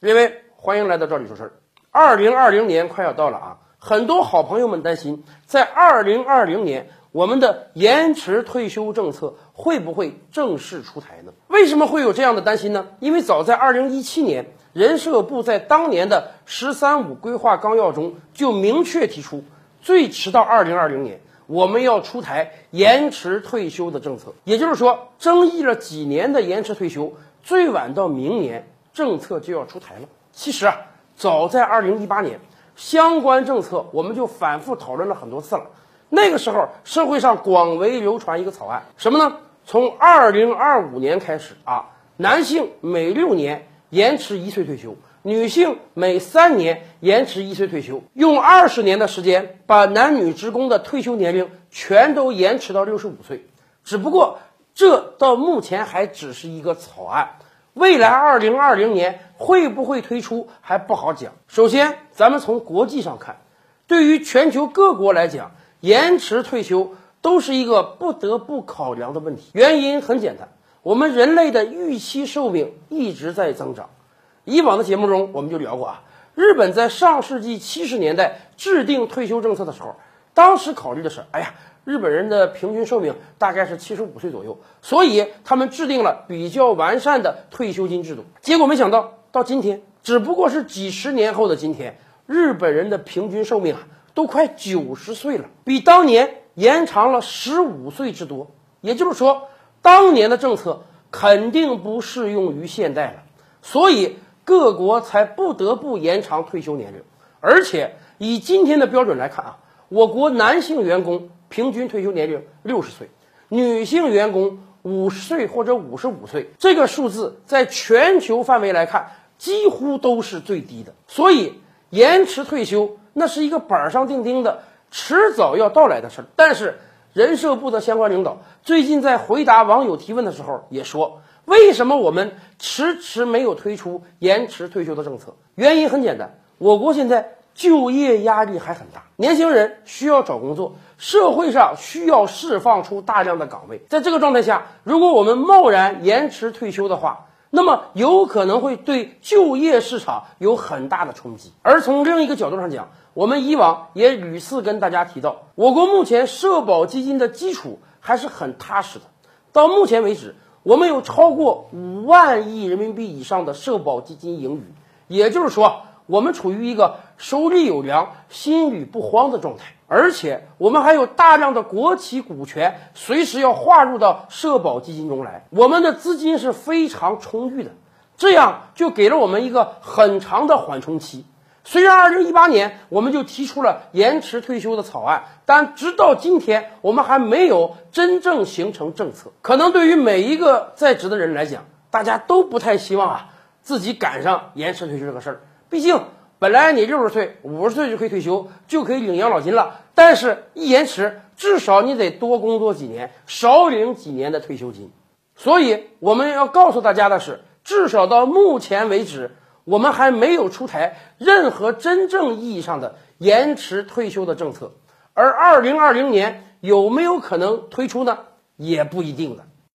各位，欢迎来到这里说事儿。二零二零年快要到了啊，很多好朋友们担心，在二零二零年我们的延迟退休政策会不会正式出台呢？为什么会有这样的担心呢？因为早在二零一七年，人社部在当年的“十三五”规划纲要中就明确提出，最迟到二零二零年我们要出台延迟退休的政策。也就是说，争议了几年的延迟退休，最晚到明年。政策就要出台了。其实啊，早在二零一八年，相关政策我们就反复讨论了很多次了。那个时候，社会上广为流传一个草案，什么呢？从二零二五年开始啊，男性每六年延迟一岁退休，女性每三年延迟一岁退休，用二十年的时间把男女职工的退休年龄全都延迟到六十五岁。只不过，这到目前还只是一个草案。未来二零二零年会不会推出还不好讲。首先，咱们从国际上看，对于全球各国来讲，延迟退休都是一个不得不考量的问题。原因很简单，我们人类的预期寿命一直在增长。以往的节目中我们就聊过啊，日本在上世纪七十年代制定退休政策的时候，当时考虑的是，哎呀。日本人的平均寿命大概是七十五岁左右，所以他们制定了比较完善的退休金制度。结果没想到，到今天，只不过是几十年后的今天，日本人的平均寿命啊，都快九十岁了，比当年延长了十五岁之多。也就是说，当年的政策肯定不适用于现代了，所以各国才不得不延长退休年龄。而且以今天的标准来看啊，我国男性员工。平均退休年龄六十岁，女性员工五十岁或者五十五岁，这个数字在全球范围来看几乎都是最低的。所以延迟退休那是一个板上钉钉的，迟早要到来的事儿。但是人社部的相关领导最近在回答网友提问的时候也说，为什么我们迟迟没有推出延迟退休的政策？原因很简单，我国现在。就业压力还很大，年轻人需要找工作，社会上需要释放出大量的岗位。在这个状态下，如果我们贸然延迟退休的话，那么有可能会对就业市场有很大的冲击。而从另一个角度上讲，我们以往也屡次跟大家提到，我国目前社保基金的基础还是很踏实的。到目前为止，我们有超过五万亿人民币以上的社保基金盈余，也就是说。我们处于一个手里有粮、心里不慌的状态，而且我们还有大量的国企股权，随时要划入到社保基金中来，我们的资金是非常充裕的，这样就给了我们一个很长的缓冲期。虽然二零一八年我们就提出了延迟退休的草案，但直到今天我们还没有真正形成政策。可能对于每一个在职的人来讲，大家都不太希望啊自己赶上延迟退休这个事儿。毕竟，本来你六十岁、五十岁就可以退休，就可以领养老金了。但是，一延迟，至少你得多工作几年，少领几年的退休金。所以，我们要告诉大家的是，至少到目前为止，我们还没有出台任何真正意义上的延迟退休的政策。而二零二零年有没有可能推出呢？也不一定的。